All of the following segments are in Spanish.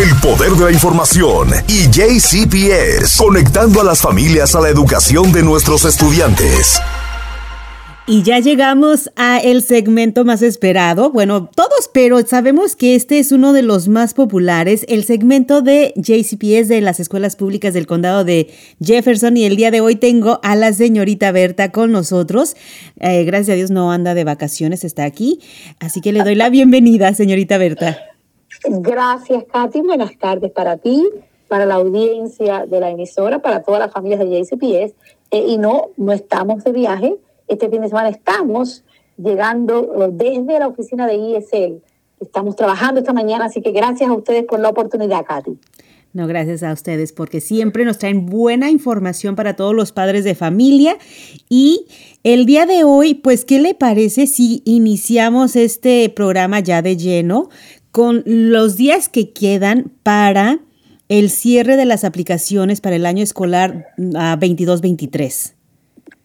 el poder de la información y JCPS, conectando a las familias a la educación de nuestros estudiantes. Y ya llegamos a el segmento más esperado. Bueno, todos, pero sabemos que este es uno de los más populares, el segmento de JCPS de las escuelas públicas del condado de Jefferson. Y el día de hoy tengo a la señorita Berta con nosotros. Eh, gracias a Dios no anda de vacaciones, está aquí. Así que le doy la bienvenida, señorita Berta. Gracias, Katy. Buenas tardes para ti, para la audiencia de la emisora, para todas las familias de JCPS. Eh, y no, no estamos de viaje este fin de semana estamos llegando eh, desde la oficina de ISL. Estamos trabajando esta mañana, así que gracias a ustedes por la oportunidad, Katy. No, gracias a ustedes, porque siempre nos traen buena información para todos los padres de familia. Y el día de hoy, pues, ¿qué le parece si iniciamos este programa ya de lleno con los días que quedan para el cierre de las aplicaciones para el año escolar 22-23?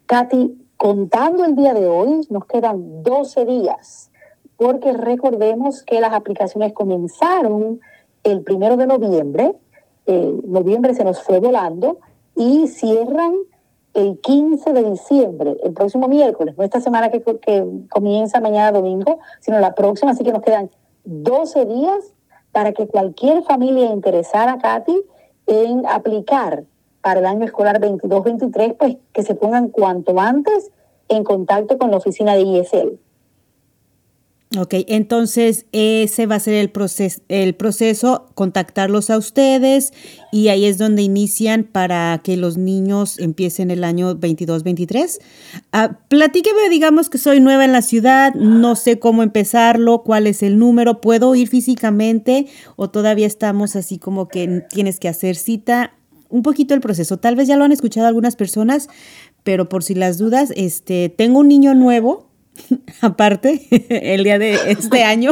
Katy, Contando el día de hoy, nos quedan 12 días, porque recordemos que las aplicaciones comenzaron el primero de noviembre, eh, noviembre se nos fue volando, y cierran el 15 de diciembre, el próximo miércoles, no esta semana que, que comienza mañana domingo, sino la próxima, así que nos quedan 12 días para que cualquier familia interesada, Katy, en aplicar para el año escolar 22-23, pues que se pongan cuanto antes en contacto con la oficina de ISL. Ok, entonces ese va a ser el, proceso, el proceso, contactarlos a ustedes y ahí es donde inician para que los niños empiecen el año 22-23. Ah, platíqueme, digamos que soy nueva en la ciudad, no sé cómo empezarlo, cuál es el número, ¿puedo ir físicamente o todavía estamos así como que tienes que hacer cita? un poquito el proceso. Tal vez ya lo han escuchado algunas personas, pero por si las dudas, este, tengo un niño nuevo, aparte, el día de este año.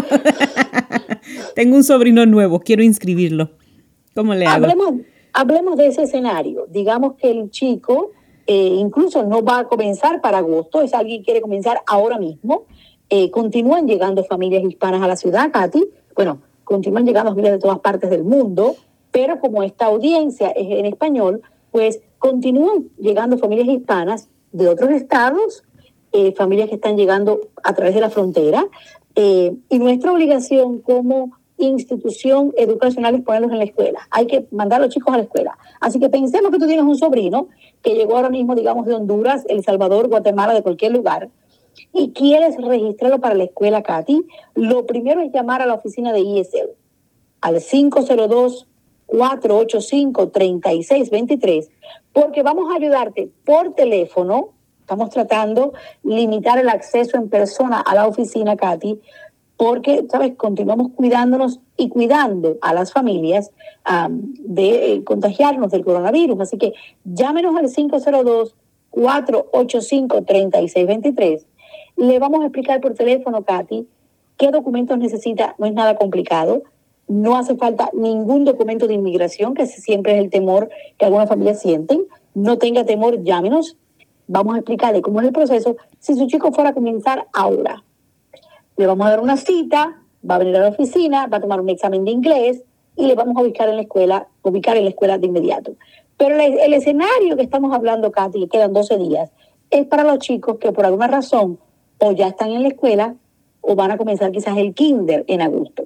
tengo un sobrino nuevo, quiero inscribirlo. ¿Cómo le hago? Hablemos, hablemos de ese escenario. Digamos que el chico eh, incluso no va a comenzar para agosto, es alguien que quiere comenzar ahora mismo. Eh, continúan llegando familias hispanas a la ciudad, Katy. Bueno, continúan llegando familias de todas partes del mundo pero como esta audiencia es en español, pues continúan llegando familias hispanas de otros estados, eh, familias que están llegando a través de la frontera, eh, y nuestra obligación como institución educacional es ponerlos en la escuela. Hay que mandar a los chicos a la escuela. Así que pensemos que tú tienes un sobrino que llegó ahora mismo, digamos, de Honduras, El Salvador, Guatemala, de cualquier lugar, y quieres registrarlo para la escuela, Katy. Lo primero es llamar a la oficina de ISL al 502 485-3623, porque vamos a ayudarte por teléfono. Estamos tratando limitar el acceso en persona a la oficina, Katy, porque, ¿sabes? Continuamos cuidándonos y cuidando a las familias de eh, contagiarnos del coronavirus. Así que llámenos al 502-485-3623. Le vamos a explicar por teléfono, Katy, qué documentos necesita. No es nada complicado no hace falta ningún documento de inmigración, que siempre es el temor que algunas familias sienten. No tenga temor, llámenos. Vamos a explicarle cómo es el proceso. Si su chico fuera a comenzar ahora, le vamos a dar una cita, va a venir a la oficina, va a tomar un examen de inglés y le vamos a ubicar en la escuela, ubicar en la escuela de inmediato. Pero el, escenario que estamos hablando, Katy, que quedan 12 días, es para los chicos que por alguna razón o ya están en la escuela o van a comenzar quizás el kinder en agosto.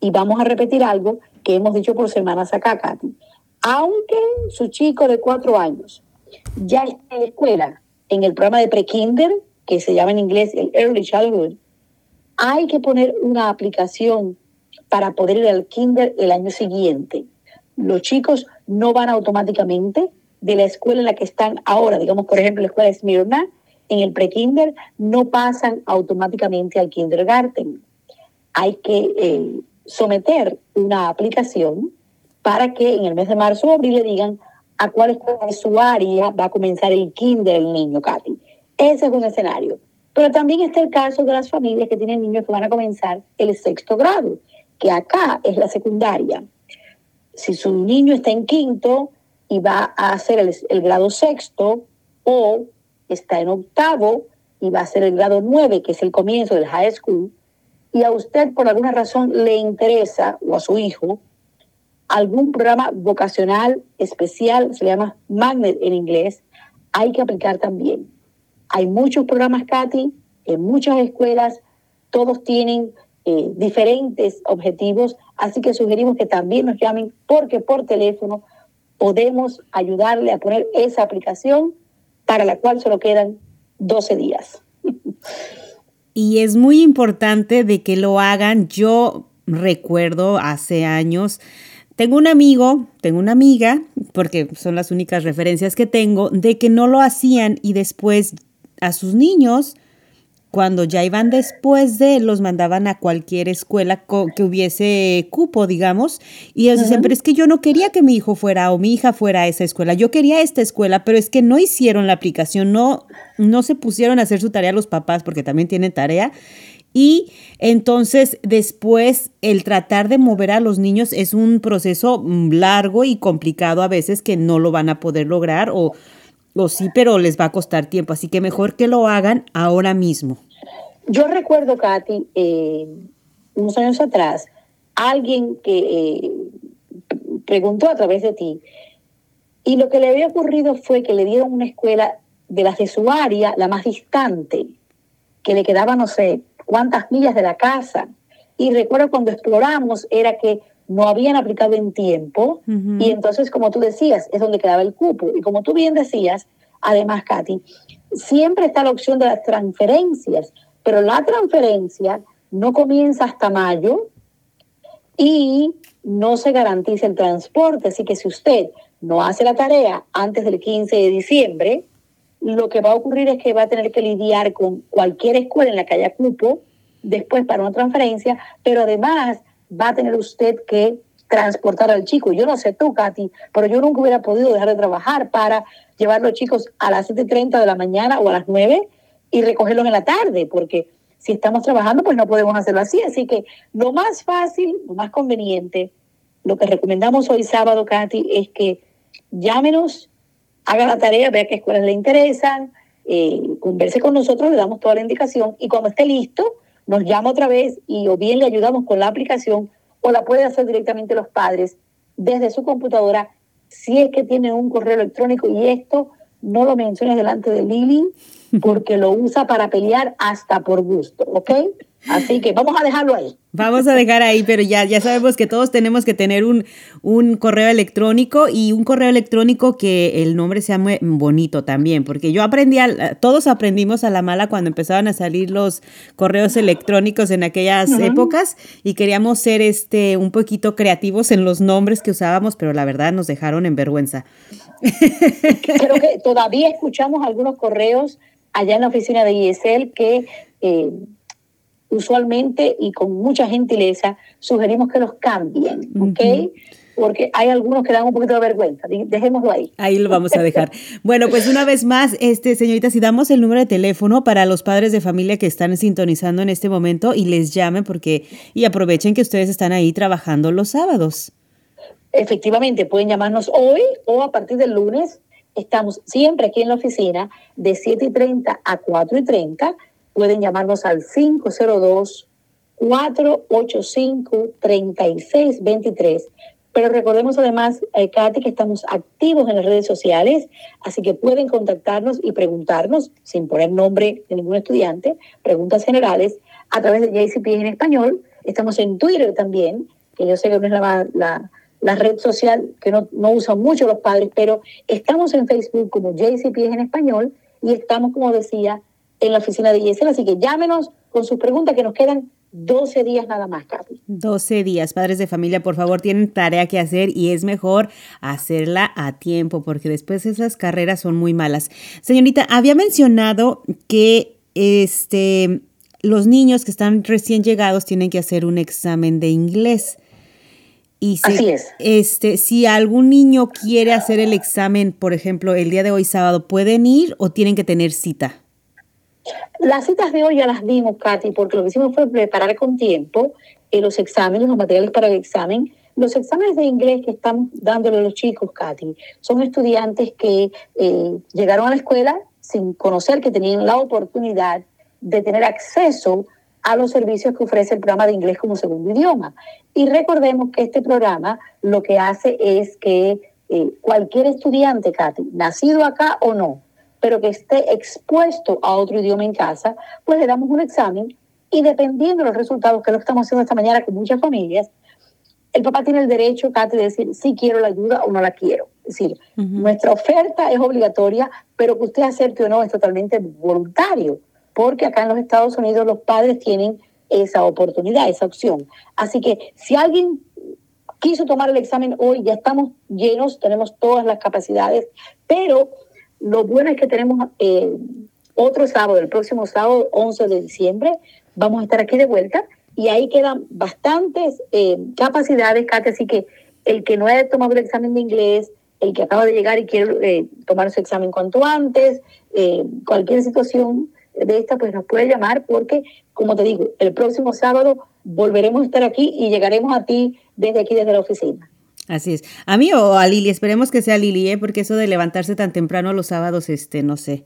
Y vamos a repetir algo que hemos dicho por semanas acá, Katy. Aunque su chico de cuatro años ya está en la escuela, en el programa de pre-kinder, que se llama en inglés el Early Childhood, hay que poner una aplicación para poder ir al kinder el año siguiente. Los chicos no van automáticamente de la escuela en la que están ahora, digamos por ejemplo la escuela Smyrna, en el pre-kinder, no pasan automáticamente al kindergarten. Hay que eh, someter una aplicación para que en el mes de marzo o abril le digan a cuál de su área va a comenzar el kinder el niño, Katy. Ese es un escenario. Pero también está el caso de las familias que tienen niños que van a comenzar el sexto grado, que acá es la secundaria. Si su niño está en quinto y va a hacer el, el grado sexto o está en octavo y va a hacer el grado nueve, que es el comienzo del high school, y a usted por alguna razón le interesa, o a su hijo, algún programa vocacional especial, se llama Magnet en inglés, hay que aplicar también. Hay muchos programas, Katy, en muchas escuelas, todos tienen eh, diferentes objetivos, así que sugerimos que también nos llamen porque por teléfono podemos ayudarle a poner esa aplicación para la cual solo quedan 12 días. Y es muy importante de que lo hagan. Yo recuerdo hace años, tengo un amigo, tengo una amiga, porque son las únicas referencias que tengo, de que no lo hacían y después a sus niños cuando ya iban después de, los mandaban a cualquier escuela que hubiese cupo, digamos, y ellos dicen, pero es que yo no quería que mi hijo fuera o mi hija fuera a esa escuela, yo quería esta escuela, pero es que no hicieron la aplicación, no, no se pusieron a hacer su tarea los papás, porque también tienen tarea, y entonces después el tratar de mover a los niños es un proceso mm, largo y complicado a veces que no lo van a poder lograr o o sí, pero les va a costar tiempo, así que mejor que lo hagan ahora mismo. Yo recuerdo, Katy, eh, unos años atrás, alguien que eh, preguntó a través de ti, y lo que le había ocurrido fue que le dieron una escuela de las de su área, la más distante, que le quedaba no sé cuántas millas de la casa. Y recuerdo cuando exploramos, era que no habían aplicado en tiempo y entonces, como tú decías, es donde quedaba el cupo. Y como tú bien decías, además, Katy, siempre está la opción de las transferencias, pero la transferencia no comienza hasta mayo y no se garantiza el transporte. Así que si usted no hace la tarea antes del 15 de diciembre, lo que va a ocurrir es que va a tener que lidiar con cualquier escuela en la que haya cupo después para una transferencia, pero además va a tener usted que transportar al chico. Yo no sé tú, Katy, pero yo nunca hubiera podido dejar de trabajar para llevar los chicos a las 7.30 de la mañana o a las 9 y recogerlos en la tarde, porque si estamos trabajando, pues no podemos hacerlo así. Así que lo más fácil, lo más conveniente, lo que recomendamos hoy sábado, Katy, es que llámenos, haga la tarea, vea qué escuelas le interesan, eh, converse con nosotros, le damos toda la indicación y cuando esté listo, nos llama otra vez y o bien le ayudamos con la aplicación o la puede hacer directamente los padres desde su computadora si es que tiene un correo electrónico y esto no lo menciones delante de Lili porque lo usa para pelear hasta por gusto, ¿ok? Así que vamos a dejarlo ahí. Vamos a dejar ahí, pero ya, ya sabemos que todos tenemos que tener un, un correo electrónico y un correo electrónico que el nombre sea muy bonito también, porque yo aprendí, a, todos aprendimos a la mala cuando empezaban a salir los correos electrónicos en aquellas épocas y queríamos ser este un poquito creativos en los nombres que usábamos, pero la verdad nos dejaron en vergüenza. Creo que todavía escuchamos algunos correos allá en la oficina de ISL que... Eh, usualmente y con mucha gentileza sugerimos que los cambien, ¿ok? Porque hay algunos que dan un poquito de vergüenza. Dejémoslo ahí. Ahí lo vamos a dejar. bueno, pues una vez más, este, señorita, si damos el número de teléfono para los padres de familia que están sintonizando en este momento y les llamen porque y aprovechen que ustedes están ahí trabajando los sábados. Efectivamente, pueden llamarnos hoy o a partir del lunes. Estamos siempre aquí en la oficina de 7 y 30 a 4 y 30 pueden llamarnos al 502-485-3623. Pero recordemos además, eh, Katy, que estamos activos en las redes sociales, así que pueden contactarnos y preguntarnos, sin poner nombre de ningún estudiante, preguntas generales, a través de JCP en español. Estamos en Twitter también, que yo sé que no es la, la, la red social que no, no usan mucho los padres, pero estamos en Facebook como JCP en español y estamos, como decía, en la oficina de ISL. Así que llámenos con sus preguntas que nos quedan 12 días nada más, Katy. 12 días. Padres de familia, por favor, tienen tarea que hacer y es mejor hacerla a tiempo porque después esas carreras son muy malas. Señorita, había mencionado que este, los niños que están recién llegados tienen que hacer un examen de inglés. Y si, Así es. Este, si algún niño quiere hacer el examen, por ejemplo, el día de hoy sábado, ¿pueden ir o tienen que tener cita? Las citas de hoy ya las dimos, Katy, porque lo que hicimos fue preparar con tiempo eh, los exámenes, los materiales para el examen. Los exámenes de inglés que están dándole los chicos, Katy, son estudiantes que eh, llegaron a la escuela sin conocer que tenían la oportunidad de tener acceso a los servicios que ofrece el programa de inglés como segundo idioma. Y recordemos que este programa lo que hace es que eh, cualquier estudiante, Katy, nacido acá o no, pero que esté expuesto a otro idioma en casa, pues le damos un examen y dependiendo de los resultados, que es lo que estamos haciendo esta mañana con muchas familias, el papá tiene el derecho, Katy, de decir si quiero la ayuda o no la quiero. Es decir, nuestra oferta es obligatoria, pero que usted acepte o no es totalmente voluntario, porque acá en los Estados Unidos los padres tienen esa oportunidad, esa opción. Así que si alguien quiso tomar el examen hoy, ya estamos llenos, tenemos todas las capacidades, pero lo bueno es que tenemos eh, otro sábado, el próximo sábado, 11 de diciembre, vamos a estar aquí de vuelta y ahí quedan bastantes eh, capacidades, Katy, así que el que no haya tomado el examen de inglés, el que acaba de llegar y quiere eh, tomar su examen cuanto antes, eh, cualquier situación de esta, pues nos puede llamar porque, como te digo, el próximo sábado volveremos a estar aquí y llegaremos a ti desde aquí, desde la oficina. Así es. A mí o a Lili, esperemos que sea Lili, ¿eh? porque eso de levantarse tan temprano los sábados, este, no sé.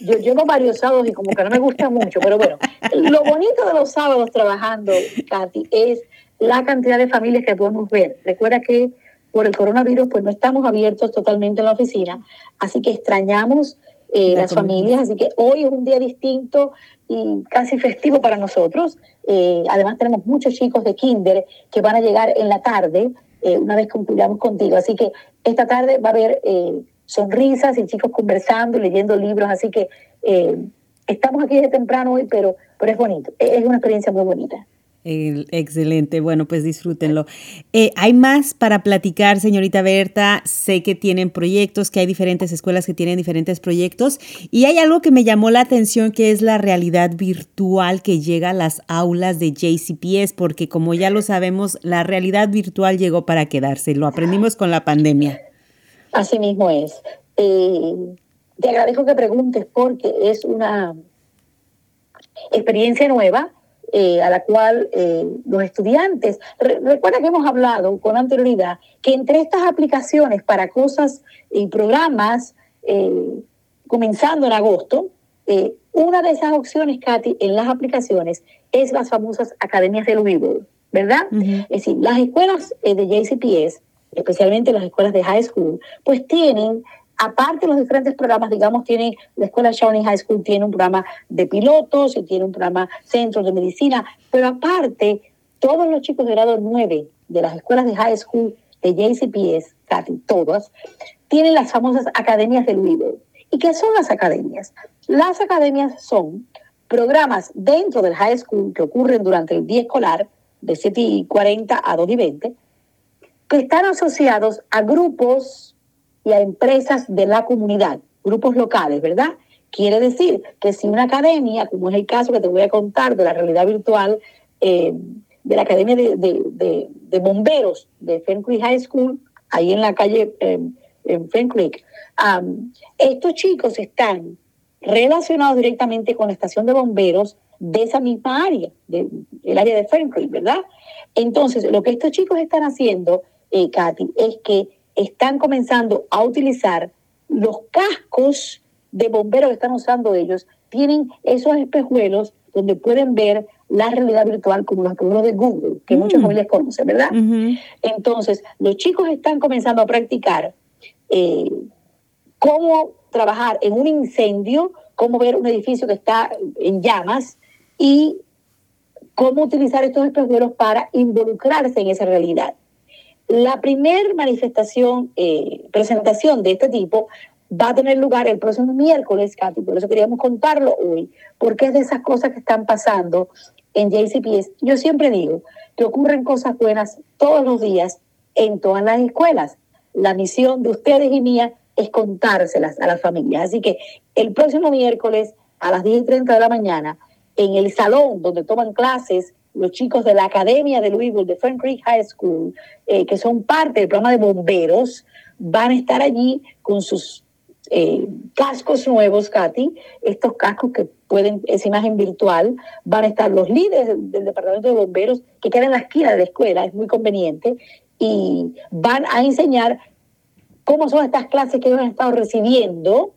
Yo llevo, varios sábados y como que no me gusta mucho, pero bueno, lo bonito de los sábados trabajando, Katy, es la cantidad de familias que podemos ver. Recuerda que por el coronavirus, pues no estamos abiertos totalmente en la oficina, así que extrañamos eh, las familias, así que hoy es un día distinto y casi festivo para nosotros. Eh, además tenemos muchos chicos de kinder que van a llegar en la tarde, eh, una vez concluyamos contigo, así que esta tarde va a haber sonrisas y chicos conversando y leyendo libros, así que estamos aquí desde temprano hoy, pero, pero es bonito, es una experiencia muy bonita excelente, bueno, pues disfrútenlo. Eh, hay más para platicar, señorita Berta. Sé que tienen proyectos, que hay diferentes escuelas que tienen diferentes proyectos. Y hay algo que me llamó la atención, que es la realidad virtual que llega a las aulas de JCPS, porque como ya lo sabemos, la realidad virtual llegó para quedarse. Lo aprendimos con la pandemia. Así mismo es. Eh, te agradezco que preguntes porque es una experiencia nueva eh, a la cual eh, los estudiantes, recuerda que hemos hablado con anterioridad que entre estas aplicaciones para cosas y programas, eh, comenzando en agosto, una de esas opciones, Katy, en las aplicaciones es las famosas academias de Louisville, ¿verdad? Es decir, las escuelas de JCPS, especialmente las escuelas de high school, pues tienen aparte de los diferentes programas, digamos, la Escuela Shawnee High School, tiene un programa de pilotos y tiene un programa centro de medicina, pero aparte, todos los chicos de grado 9 de las escuelas de high school de JCPS, todas, tienen las famosas academias de Louisville. ¿Y qué son las academias? Las academias son programas dentro del high school que ocurren durante el día escolar, de 7 y 40 a 2 y 20, que están asociados a grupos y a empresas de la comunidad, grupos locales, ¿verdad? Quiere decir que si una academia, como es el caso que te voy a contar de la realidad virtual, eh, de la Academia de, Bomberos de Fen Creek High School, ahí en la calle en Fen Creek, estos chicos están relacionados directamente con la estación de bomberos de esa misma área, del área de Creek, ¿verdad? Entonces, lo que estos chicos están haciendo, eh, Katy, es que están comenzando a utilizar los cascos de bomberos que están usando ellos, tienen esos espejuelos donde pueden ver la realidad virtual como los espejuelos de Google, que muchas mm. familias conocen, ¿verdad? Entonces, los chicos están comenzando a practicar eh, cómo trabajar en un incendio, cómo ver un edificio que está en llamas y cómo utilizar estos espejuelos para involucrarse en esa realidad. La primera manifestación, eh, presentación de este tipo va a tener lugar el próximo miércoles, Katy, por eso queríamos contarlo hoy, porque es de esas cosas que están pasando en JCPS. Yo siempre digo que ocurren cosas buenas todos los días en todas las escuelas. La misión de ustedes y mía es contárselas a las familias. Así que el próximo miércoles a las 10 y 30 de la mañana, en el salón donde toman clases los chicos de la Academia de Louisville, de Fern Creek High School, eh, que son parte del programa de bomberos, van a estar allí con sus eh, cascos nuevos, Katy, estos cascos que pueden, es imagen virtual, van a estar los líderes del, departamento de bomberos que quedan en la esquina de la escuela, es muy conveniente, y van a enseñar cómo son estas clases que ellos han estado recibiendo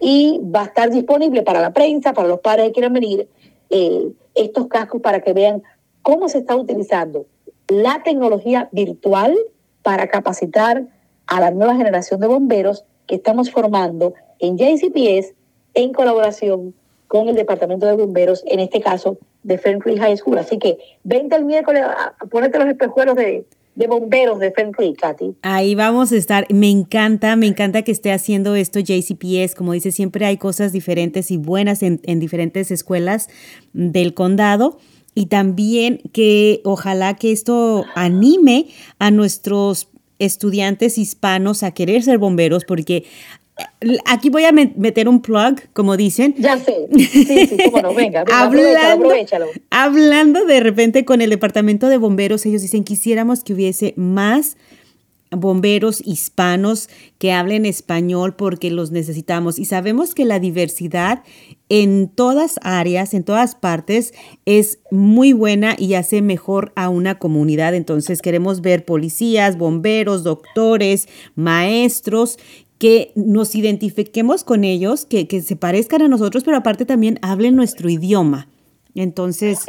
y va a estar disponible para la prensa, para los padres que quieran venir, eh, estos cascos para que vean cómo se está utilizando la tecnología virtual para capacitar a la nueva generación de bomberos que estamos formando en JCPS en colaboración con el Departamento de Bomberos, en este caso de Fern High School. Así que vente el miércoles a, ponerte los espejuelos de, bomberos de Fern Katy. Ahí vamos a estar. Me encanta, me encanta que esté haciendo esto JCPS. Como dice, siempre hay cosas diferentes y buenas en, en diferentes escuelas del condado y también que ojalá que esto anime a nuestros estudiantes hispanos a querer ser bomberos porque Aquí voy a meter un plug, como dicen. Ya sé. Sí, sí, cómo no. Venga, hablando, Hablando de repente con el departamento de bomberos, ellos dicen quisiéramos que hubiese más bomberos hispanos que hablen español porque los necesitamos y sabemos que la diversidad en todas áreas, en todas partes, es muy buena y hace mejor a una comunidad. Entonces queremos ver policías, bomberos, doctores, maestros que nos identifiquemos con ellos, que, se parezcan a nosotros, pero aparte también hablen nuestro idioma. Entonces...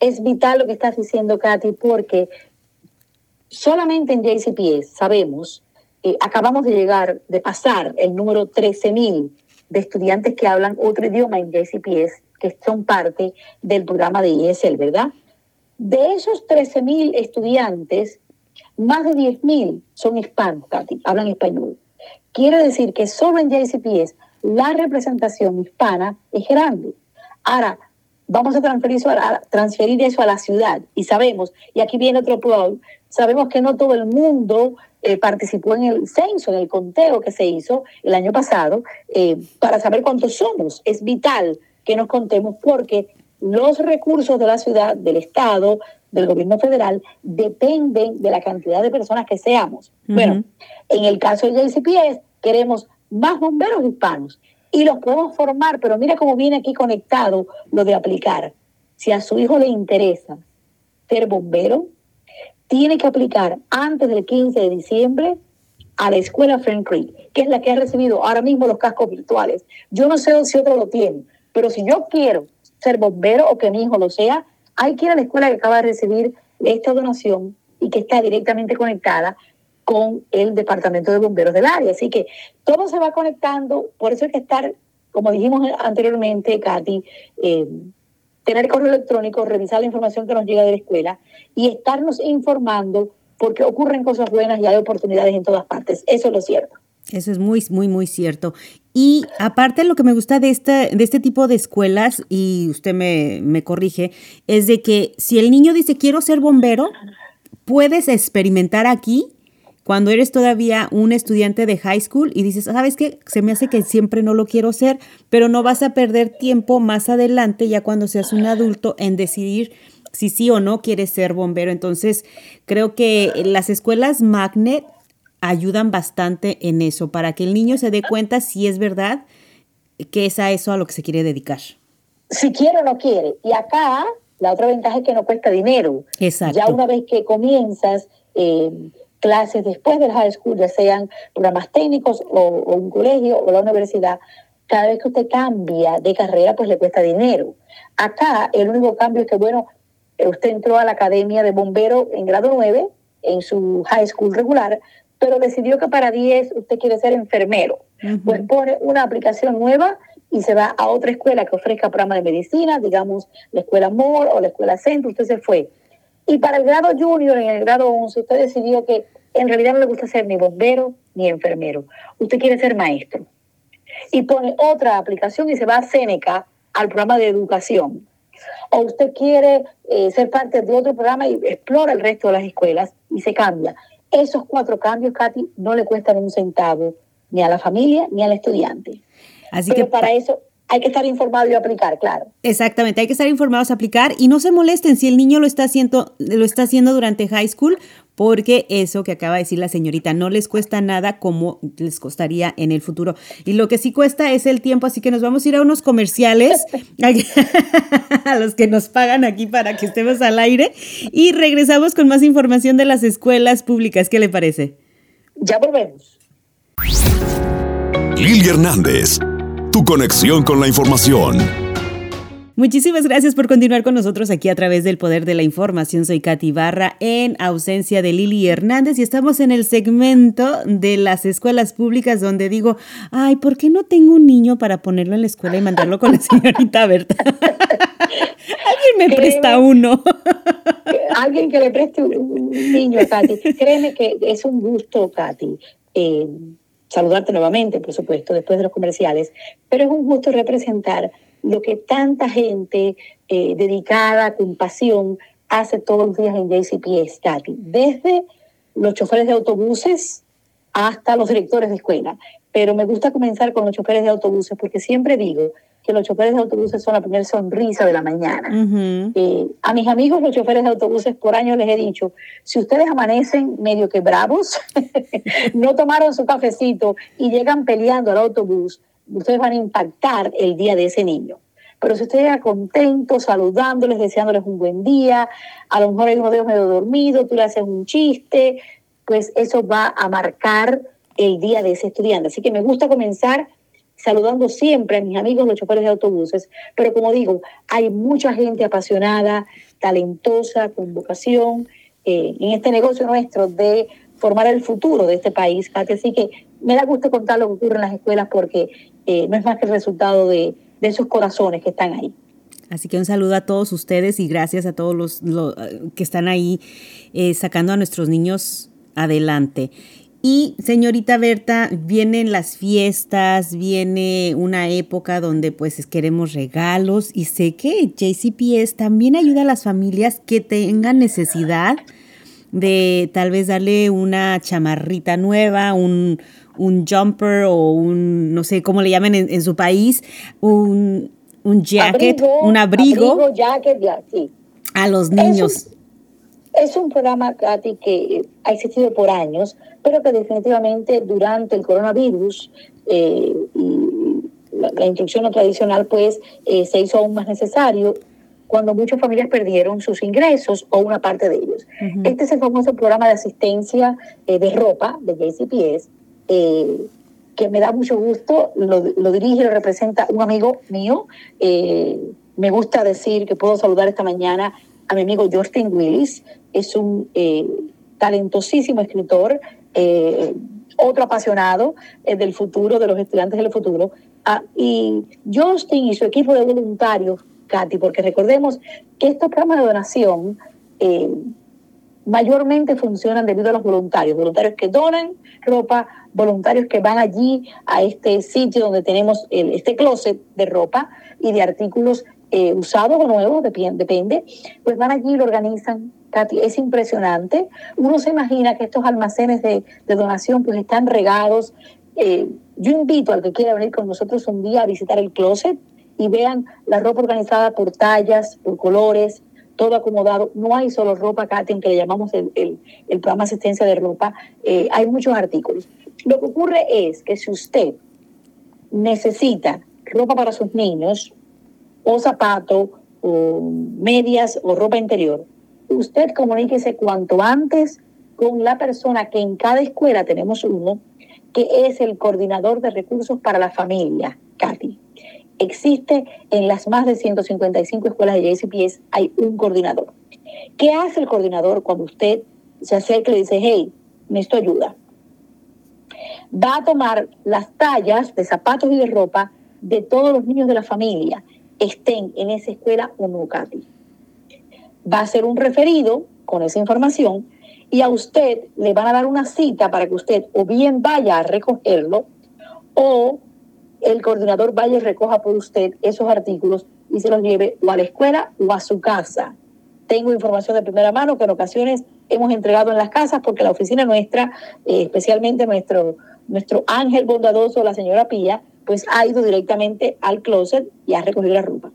Es vital lo que estás diciendo, Katy, porque solamente en JCPS sabemos, eh, acabamos de llegar, de pasar el número 13.000 de estudiantes que hablan otro idioma en JCPS, que son parte del programa de ESL, ¿verdad? De esos 13.000 estudiantes, más de 10.000 son hispanos, Katy, hablan español. Quiere decir que solo en JCPS la representación hispana es grande. Ahora, vamos a transferir eso a, la ciudad y sabemos, y aquí viene otro punto, sabemos que no todo el mundo eh, participó en el censo, en el conteo que se hizo el año pasado, eh, para saber cuántos somos. Es vital que nos contemos porque los recursos de la ciudad, del Estado, del gobierno federal, dependen de la cantidad de personas que seamos. Bueno, en el caso de JCPS, queremos más bomberos hispanos y los podemos formar, pero mira cómo viene aquí conectado lo de aplicar. Si a su hijo le interesa ser bombero, tiene que aplicar antes del 15 de diciembre a la escuela Friend Creek, que es la que ha recibido ahora mismo los cascos virtuales. Yo no sé si otro lo tiene, pero si yo quiero ser bombero o que mi hijo lo sea, hay que ir a la escuela que acaba de recibir esta donación y que está directamente conectada con el departamento de bomberos del área. Así que todo se va conectando, por eso hay que estar, como dijimos anteriormente, Katy, eh, tener correo electrónico, revisar la información que nos llega de la escuela y estarnos informando porque ocurren cosas buenas y hay oportunidades en todas partes. Eso es lo cierto. Eso es muy, muy, muy cierto. Y aparte lo que me gusta de este, de este tipo de escuelas, y usted me, me corrige, es de que si el niño dice quiero ser bombero, puedes experimentar aquí cuando eres todavía un estudiante de high school y dices, ¿sabes qué? Se me hace que siempre no lo quiero ser, pero no vas a perder tiempo más adelante, ya cuando seas un adulto, en decidir si sí o no quieres ser bombero. Entonces, creo que las escuelas magnet ayudan bastante en eso, para que el niño se dé cuenta si es verdad que es a eso a lo que se quiere dedicar. Si quiere o no quiere. Y acá la otra ventaja es que no cuesta dinero. Exacto. Ya una vez que comienzas eh, clases después del high school, ya sean programas técnicos o, o, un colegio o la universidad, cada vez que usted cambia de carrera, pues le cuesta dinero. Acá el único cambio es que, bueno, usted entró a la academia de bombero en grado 9, en su high school regular, pero decidió que para 10 usted quiere ser enfermero. Pues pone una aplicación nueva y se va a otra escuela que ofrezca programa de medicina, digamos la escuela Moore o la escuela Centro, usted se fue. Y para el grado junior, en el grado 11, usted decidió que en realidad no le gusta ser ni bombero ni enfermero. Usted quiere ser maestro. Y pone otra aplicación y se va a Seneca al programa de educación. O usted quiere eh, ser parte de otro programa y explora el resto de las escuelas y se cambia. Esos cuatro cambios, Katy, no le cuestan un centavo ni a la familia ni al estudiante. Así Pero que para eso hay que estar informado y aplicar, claro. Exactamente, hay que estar informados, aplicar y no se molesten si el niño lo está haciendo, lo está haciendo durante high school, porque eso que acaba de decir la señorita no les cuesta nada como les costaría en el futuro. Y lo que sí cuesta es el tiempo, así que nos vamos a ir a unos comerciales, a los que nos pagan aquí para que estemos al aire, y regresamos con más información de las escuelas públicas. ¿Qué le parece? Ya volvemos. Lili Hernández, tu conexión con la información. Muchísimas gracias por continuar con nosotros aquí a través del Poder de la Información. Soy Katy Barra en ausencia de Lili Hernández y estamos en el segmento de las escuelas públicas donde digo, ay, ¿por qué no tengo un niño para ponerlo en la escuela y mandarlo con la señorita Berta? Alguien me presta uno. Alguien que le preste un niño a Katy. Créeme que es un gusto, Katy. Eh, saludarte nuevamente, por supuesto, después de los comerciales, pero es un gusto representar lo que tanta gente eh, dedicada, con pasión, hace todos los días en JCPS, Katy, desde los choferes de autobuses hasta los directores de escuela. Pero me gusta comenzar con los choferes de autobuses porque siempre digo que los choferes de autobuses son la primera sonrisa de la mañana. Eh, a mis amigos los choferes de autobuses por años les he dicho, si ustedes amanecen medio que bravos, no tomaron su cafecito y llegan peleando al autobús, ustedes van a impactar el día de ese niño. Pero si usted llega contento, saludándoles, deseándoles un buen día, a lo mejor hay uno de ellos medio dormido, tú le haces un chiste, pues eso va a marcar el día de ese estudiante. Así que me gusta comenzar saludando siempre a mis amigos los choferes de autobuses, pero como digo, hay mucha gente apasionada, talentosa, con vocación eh, en este negocio nuestro de formar el futuro de este país. Así que me da gusto contar lo que ocurre en las escuelas porque eh, no es más que el resultado de, esos corazones que están ahí. Así que un saludo a todos ustedes y gracias a todos los, que están ahí eh, sacando a nuestros niños adelante. Y señorita Berta, vienen las fiestas, viene una época donde pues queremos regalos y sé que JCPS también ayuda a las familias que tengan necesidad de tal vez darle una chamarrita nueva, un, un jumper o un, no sé cómo le llamen en, su país, un, un jacket, un abrigo, jacket, a los niños. Es un, programa, Katy, que ha existido por años, pero que definitivamente durante el coronavirus eh, y la, instrucción no tradicional, pues eh, se hizo aún más necesario cuando muchas familias perdieron sus ingresos o una parte de ellos. Este es el famoso programa de asistencia eh, de ropa de JCPS, eh, que me da mucho gusto, lo, dirige y lo representa un amigo mío. Eh, me gusta decir que puedo saludar esta mañana a mi amigo Justin Willis, es un talentosísimo escritor, otro apasionado del futuro, de los estudiantes del futuro. Ah, y Justin y su equipo de voluntarios Katy, porque recordemos que estos programas de donación eh, mayormente funcionan debido a los voluntarios, voluntarios que donan ropa, voluntarios que van allí a este sitio donde tenemos este closet de ropa y de artículos eh, usados o nuevos, depende, pues van allí y lo organizan. Katy, es impresionante. Uno se imagina que estos almacenes de, donación pues están regados. Eh, yo invito al que quiera venir con nosotros un día a visitar el closet y vean la ropa organizada por tallas, por colores, todo acomodado. No hay solo ropa, Katy, que le llamamos el, programa asistencia de ropa. Eh, hay muchos artículos. Lo que ocurre es que si usted necesita ropa para sus niños, o zapatos, o medias, o ropa interior, usted comuníquese cuanto antes con la persona que en cada escuela tenemos uno, que es el coordinador de recursos para la familia, Katy existe en las más de 155 escuelas de JCPS, hay un coordinador. ¿Qué hace el coordinador cuando usted se acerca y le dice, hey, necesito ayuda? Va a tomar las tallas de zapatos y de ropa de todos los niños de la familia, estén en esa escuela o no, Katy. Va a hacer un referido con esa información y a usted le van a dar una cita para que usted o bien vaya a recogerlo o el coordinador vaya y recoja por usted esos artículos y se los lleve o a la escuela o a su casa. Tengo información de primera mano que en ocasiones hemos entregado en las casas porque la oficina nuestra, eh, especialmente nuestro, nuestro ángel bondadoso, la señora Pía, pues ha ido directamente al closet y ha recogido la ropa.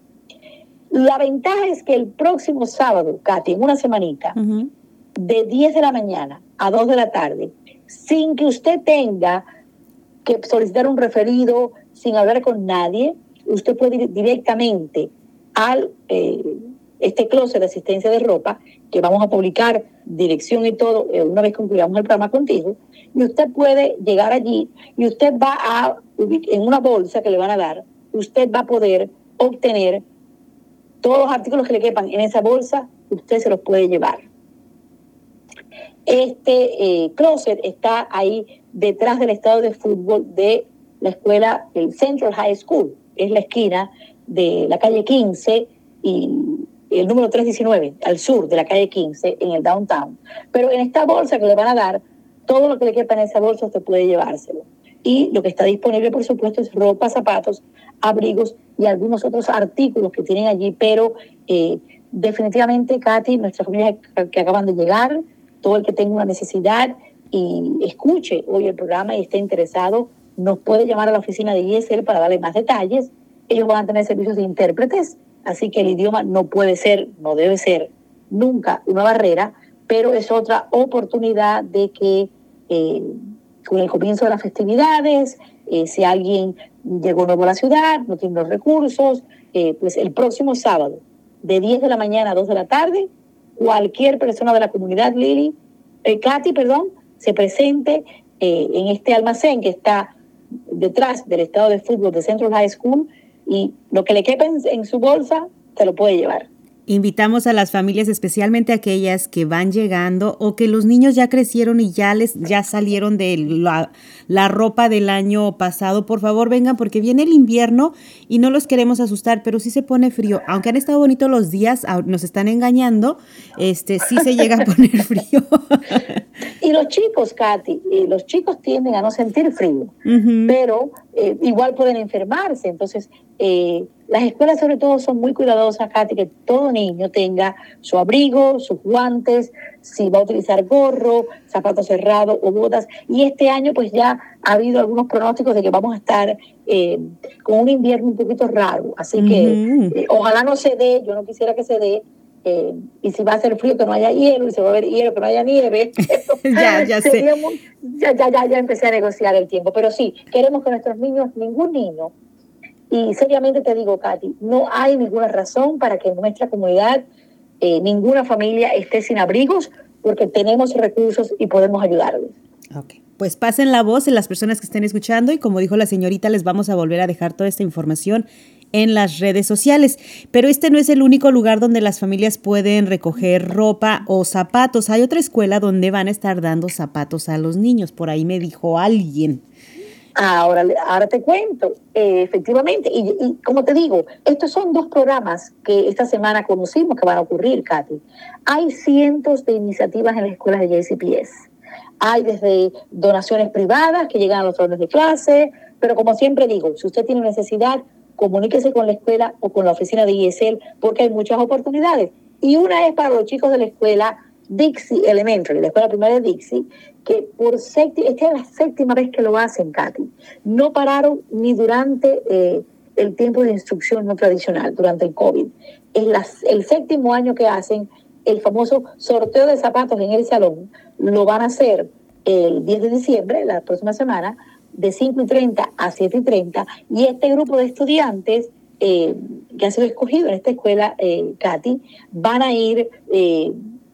La ventaja es que el próximo sábado, Katy, en una semanita, de 10 de la mañana a 2 de la tarde, sin que usted tenga que solicitar un referido, sin hablar con nadie, usted puede ir directamente al eh, este closet de asistencia de ropa, que vamos a publicar dirección y todo eh, una vez concluyamos el programa contigo, y usted puede llegar allí y usted va a, en una bolsa que le van a dar, usted va a poder obtener todos los artículos que le quepan en esa bolsa, usted se los puede llevar. Este eh, closet está ahí detrás del estado de fútbol de la escuela, el Central High School, es la esquina de la calle 15 y el número 319, al sur de la calle 15, en el downtown. Pero en esta bolsa que le van a dar, todo lo que le quepa en esa bolsa usted puede llevárselo. Y lo que está disponible, por supuesto, es ropa, zapatos, abrigos y algunos otros artículos que tienen allí. Pero eh, definitivamente, Katy, nuestra familia que acaban de llegar, todo el que tenga una necesidad y escuche hoy el programa y esté interesado, nos puede llamar a la oficina de ISL para darle más detalles. Ellos van a tener servicios de intérpretes, así que el idioma no puede ser, no debe ser nunca una barrera, pero es otra oportunidad de que eh, con el comienzo de las festividades, eh, si alguien llegó nuevo a la ciudad, no tiene los recursos, eh, pues el próximo sábado, de 10 de la mañana a 2 de la tarde, cualquier persona de la comunidad Lili, Katy, perdón, se presente en este almacén que está detrás del estado de fútbol de Central High School y lo que le quepa en su bolsa se lo puede llevar. Invitamos a las familias, especialmente aquellas que van llegando o que los niños ya crecieron y ya les ya salieron de la, la, ropa del año pasado. Por favor, vengan porque viene el invierno y no los queremos asustar, pero sí se pone frío. Aunque han estado bonitos los días, nos están engañando, este sí se llega a poner frío. y los chicos, Katy, eh, los chicos tienden a no sentir frío, pero eh, igual pueden enfermarse. Entonces, eh, las escuelas sobre todo son muy cuidadosas, Katy, que todo niño tenga su abrigo, sus guantes, si va a utilizar gorro, zapatos cerrados o botas. Y este año pues ya ha habido algunos pronósticos de que vamos a estar eh, con un invierno un poquito raro. Así que ojalá no se dé, yo no quisiera que se dé, y si va a hacer frío que no haya hielo y se va a ver hielo que no haya nieve ya ya sé ya, ya ya ya empecé a negociar el tiempo pero sí queremos que nuestros niños ningún niño y seriamente te digo, Katy, no hay ninguna razón para que en nuestra comunidad eh, ninguna familia esté sin abrigos porque tenemos recursos y podemos ayudarlos. Ok, pues pasen la voz en las personas que estén escuchando y como dijo la señorita, les vamos a volver a dejar toda esta información en las redes sociales. Pero este no es el único lugar donde las familias pueden recoger ropa o zapatos. Hay otra escuela donde van a estar dando zapatos a los niños. Por ahí me dijo alguien. Ahora, ahora te cuento, eh, efectivamente, y, como te digo, estos son dos programas que esta semana conocimos que van a ocurrir, Katy. Hay cientos de iniciativas en las escuelas de JCPS. Hay desde donaciones privadas que llegan a los salones de clase, pero como siempre digo, si usted tiene necesidad, comuníquese con la escuela o con la oficina de ISL porque hay muchas oportunidades. Y una es para los chicos de la escuela Dixie Elementary, la escuela primaria de Dixie, que por séptima, esta es la séptima vez que lo hacen, Katy. No pararon ni durante eh, el tiempo de instrucción no tradicional, durante el COVID. Es el séptimo año que hacen el famoso sorteo de zapatos en el salón. Lo van a hacer el 10 de diciembre, la próxima semana, de 5 y 30 a 7 y 30. Y este grupo de estudiantes eh, que ha sido escogido en esta escuela, eh, Katy, van a ir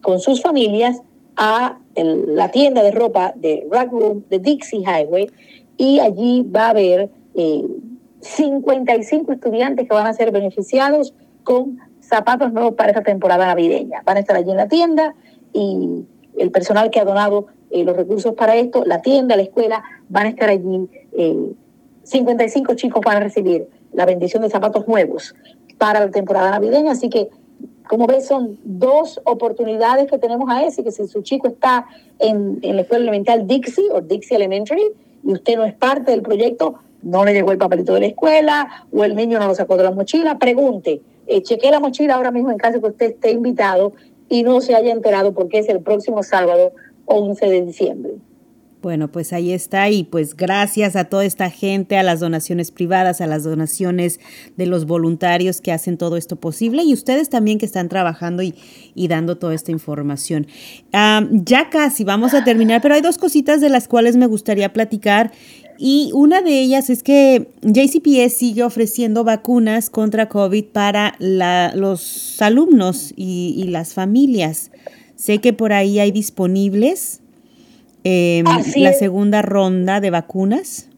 con sus familias a la tienda de ropa de Rack de Dixie Highway y allí va a haber 55 eh, estudiantes que van a ser beneficiados con zapatos nuevos para esta temporada navideña. Van a estar allí en la tienda y el personal que ha donado eh, los recursos para esto, la tienda, la escuela, van a estar allí. 55 eh, chicos van a recibir la bendición de zapatos nuevos para la temporada navideña, así que como ves, son dos oportunidades que tenemos a ese, que si su chico está en, la escuela elemental Dixie o Dixie Elementary y usted no es parte del proyecto, no le llegó el papelito de la escuela o el niño no lo sacó de la mochila, pregunte, eh, chequee la mochila ahora mismo en caso que usted esté invitado y no se haya enterado porque es el próximo sábado 11 de diciembre. Bueno, pues ahí está y pues gracias a toda esta gente, a las donaciones privadas, a las donaciones de los voluntarios que hacen todo esto posible y ustedes también que están trabajando y, dando toda esta información. ya casi vamos a terminar, pero hay dos cositas de las cuales me gustaría platicar y una de ellas es que JCPS sigue ofreciendo vacunas contra COVID para los alumnos y las familias. Sé que por ahí hay disponibles la segunda ronda de vacunas.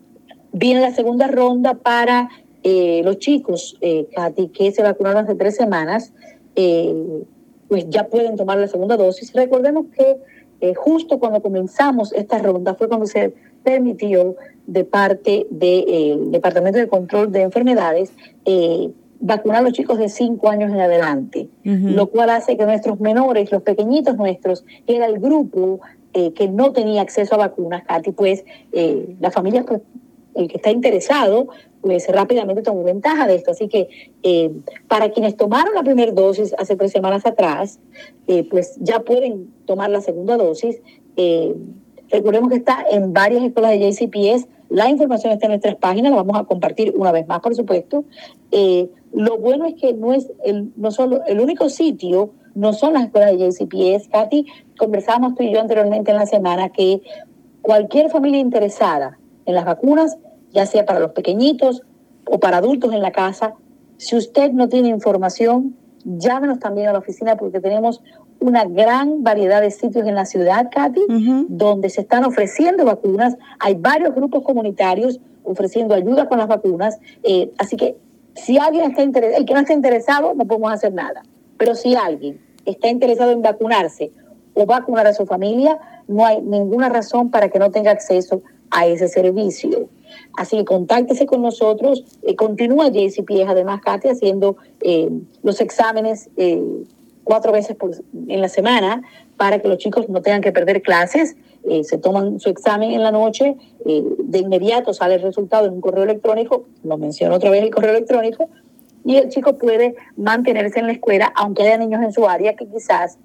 Viene la segunda ronda para eh, los chicos, eh, Katy, que se vacunaron hace tres semanas, eh, pues ya pueden tomar la segunda dosis. Recordemos que justo cuando comenzamos esta ronda fue cuando se permitió de parte del Departamento de Control de Enfermedades vacunar a los chicos de 5 años en adelante, lo cual hace que nuestros menores, los pequeñitos nuestros, que era el grupo que no tenía acceso a vacunas, Katy, pues las familias pues, que está interesado, pues rápidamente tomó ventaja de esto. Así que eh, para quienes tomaron la primera dosis hace tres semanas atrás, eh, pues ya pueden tomar la segunda dosis. Eh, recordemos que está en varias escuelas de JCPS. La información está en nuestras páginas, la vamos a compartir una vez más, por supuesto. lo bueno es que no es el, no solo el único sitio, no son las escuelas de JCPS. Katy, conversábamos tú y yo anteriormente en la semana que cualquier familia interesada en las vacunas, ya sea para los pequeñitos o para adultos en la casa. Si usted no tiene información, llámenos también a la oficina porque tenemos una gran variedad de sitios en la ciudad, Katy, donde se están ofreciendo vacunas. Hay varios grupos comunitarios ofreciendo ayuda con las vacunas. Eh, así que si alguien está interesado, el que no está interesado, no podemos hacer nada. Pero si alguien está interesado en vacunarse o vacunar a su familia, no hay ninguna razón para que no tenga acceso a ese servicio. Así que contáctese con nosotros. Eh, continúa JCPS, además, Katy, haciendo eh, los exámenes eh, cuatro veces por, en la semana para que los chicos no tengan que perder clases. se toman su examen en la noche, de inmediato sale el resultado en un correo electrónico, lo menciono otra vez el correo electrónico, y el chico puede mantenerse en la escuela, aunque haya niños en su área que quizás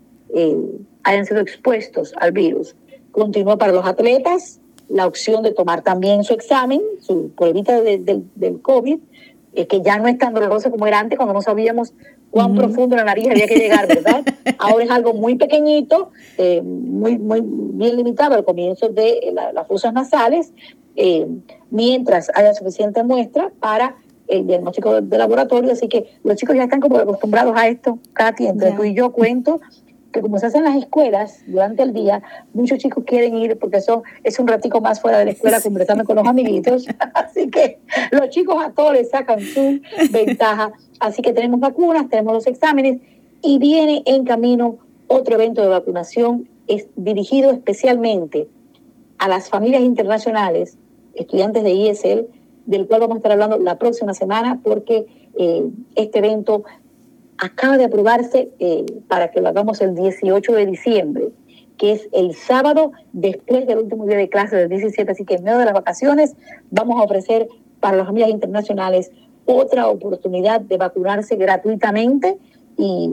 hayan sido expuestos al virus. Continúa para los atletas, la opción de tomar también su examen, su pruebita del COVID, eh, que ya no es tan doloroso como era antes cuando no sabíamos cuán profundo la nariz había que llegar, ¿verdad? Ahora es algo muy pequeñito, eh, muy, muy bien limitado al comienzo de las fosas nasales, eh, mientras haya suficiente muestra para el diagnóstico de laboratorio. Así que los chicos ya están como acostumbrados a esto. Katy, entre tú y yo cuento que como se hacen las escuelas durante el día, muchos chicos quieren ir porque son, es un ratico más fuera de la escuela conversando con los amiguitos. Así que los chicos a todos les sacan su ventaja. Así que tenemos vacunas, tenemos los exámenes y viene en camino otro evento de vacunación es dirigido especialmente a las familias internacionales, estudiantes de ISL, del cual vamos a estar hablando la próxima semana porque eh, este evento acaba de aprobarse eh, para que lo hagamos el 18 de diciembre, que es el sábado después del último día de clase del 17, así que en medio de las vacaciones vamos a ofrecer para las familias internacionales otra oportunidad de vacunarse gratuitamente y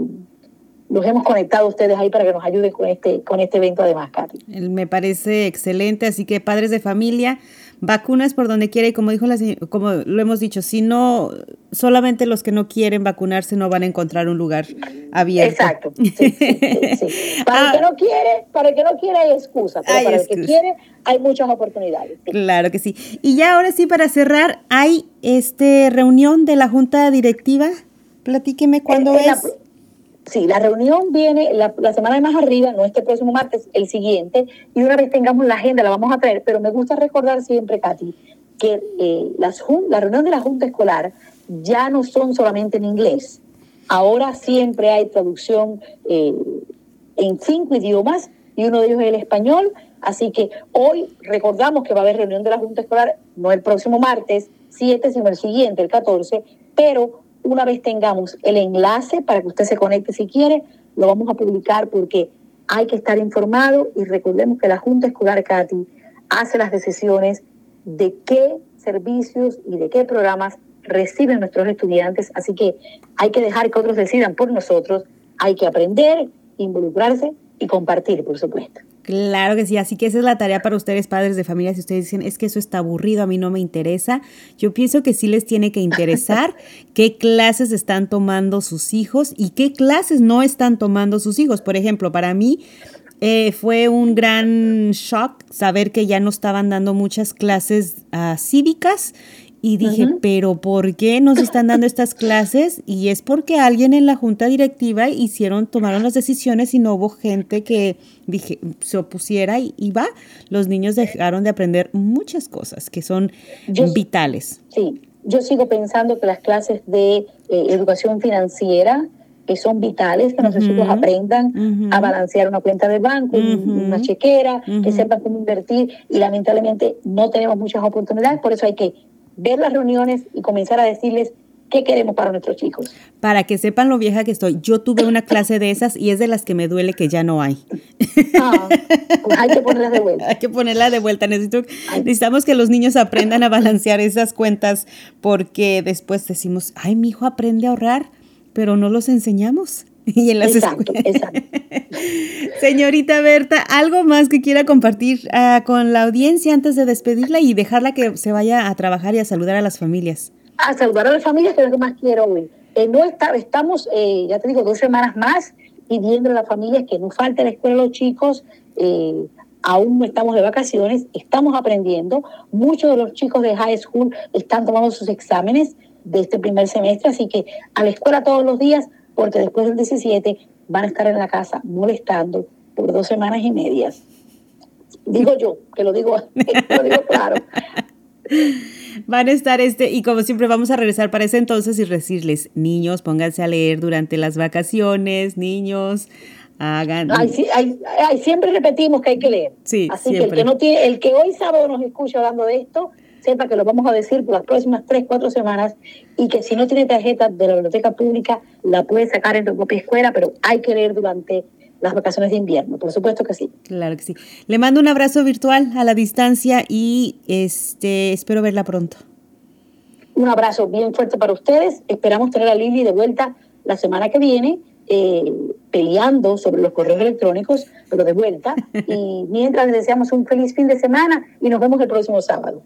los hemos conectado ustedes ahí para que nos ayuden con este, con este evento además, Katy. Me parece excelente, así que padres de familia, vacunas por donde quiera y como dijo la como lo hemos dicho, si no solamente los que no quieren vacunarse no van a encontrar un lugar abierto. Exacto. Para el que ah. no quiere, para el que no quiere hay excusa, pero para el que quiere hay muchas oportunidades. Claro que sí. Y ya ahora sí para cerrar, hay este reunión de la junta directiva. Platíqueme cuándo es. Sí, la reunión viene la, semana de más arriba, no este próximo martes, el siguiente, y una vez tengamos la agenda la vamos a traer, pero me gusta recordar siempre, Katy, que eh, las, la reunión de la Junta Escolar ya no son solamente en inglés. Ahora siempre hay traducción eh, en cinco idiomas y uno de ellos es el español. Así que hoy recordamos que va a haber reunión de la Junta Escolar, no el próximo martes 7, sino el siguiente, el 14, pero una vez tengamos el enlace para que usted se conecte si quiere, lo vamos a publicar porque hay que estar informado y recordemos que la Junta Escolar CATI hace las decisiones de qué servicios y de qué programas reciben nuestros estudiantes, así que hay que dejar que otros decidan por nosotros, hay que aprender, involucrarse y compartir, por supuesto. Claro que sí, así que esa es la tarea para ustedes, padres de familia. Si ustedes dicen, es que eso está aburrido, a mí no me interesa, yo pienso que sí les tiene que interesar qué clases están tomando sus hijos y qué clases no están tomando sus hijos. Por ejemplo, para mí eh, fue un gran shock saber que ya no estaban dando muchas clases uh, cívicas y dije, pero ¿por qué nos están dando estas clases? Y es porque alguien en la junta directiva hicieron, tomaron las decisiones y no hubo gente que dije, se opusiera y, va. Los niños dejaron de aprender muchas cosas que son vitales. Sí, Yo sigo pensando que las clases de eh, educación financiera que son vitales, que nuestros hijos aprendan a balancear una cuenta de banco, una chequera, que sepan cómo invertir. Y lamentablemente no tenemos muchas oportunidades, por eso hay que ver las reuniones y comenzar a decirles qué queremos para nuestros chicos. Para que sepan lo vieja que estoy, yo tuve una clase de esas y es de las que me duele que ya no hay. Ah, pues hay que ponerlas de vuelta. hay que ponerla de vuelta. necesitamos que los niños aprendan a balancear esas cuentas porque después decimos, ay, mi hijo aprende a ahorrar pero no los enseñamos. Y en las exacto, exacto. Señorita Berta, ¿algo más que quiera compartir uh, con la audiencia antes de despedirla y dejarla que se vaya a trabajar y a saludar a las familias? A saludar a las familias, que es lo que más quiero hoy. Eh, no está, estamos, eh, ya te digo, dos semanas más pidiendo a las familias que no falte la escuela a los chicos. Eh, aún no estamos de vacaciones, estamos aprendiendo. Muchos de los chicos de high school están tomando sus exámenes de este primer semestre, así que a la escuela todos los días, porque después del 17 van a estar en la casa molestando por dos semanas y medias. Digo yo, que lo digo, lo digo claro. Van a estar este, y como siempre vamos a regresar para ese entonces y decirles, niños, pónganse a leer durante las vacaciones, niños, hagan. siempre repetimos que hay que leer. Sí, Así que el que no tiene, el que hoy sábado nos escucha hablando de esto, sepa que lo vamos a decir por las próximas tres, cuatro semanas y que si no tiene tarjeta de la biblioteca pública, la puede sacar en tu propia escuela, pero hay que leer durante las vacaciones de invierno, por supuesto que sí. Claro que sí. Le mando un abrazo virtual a la distancia y este espero verla pronto. Un abrazo bien fuerte para ustedes. Esperamos tener a Lili de vuelta la semana que viene eh, peleando sobre los correos electrónicos, pero de vuelta. Y mientras les deseamos un feliz fin de semana y nos vemos el próximo sábado.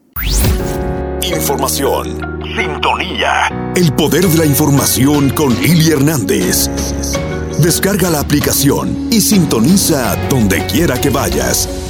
Información. Sintonía. El poder de la información con Lili Hernández. Descarga la aplicación y sintoniza donde quiera que vayas.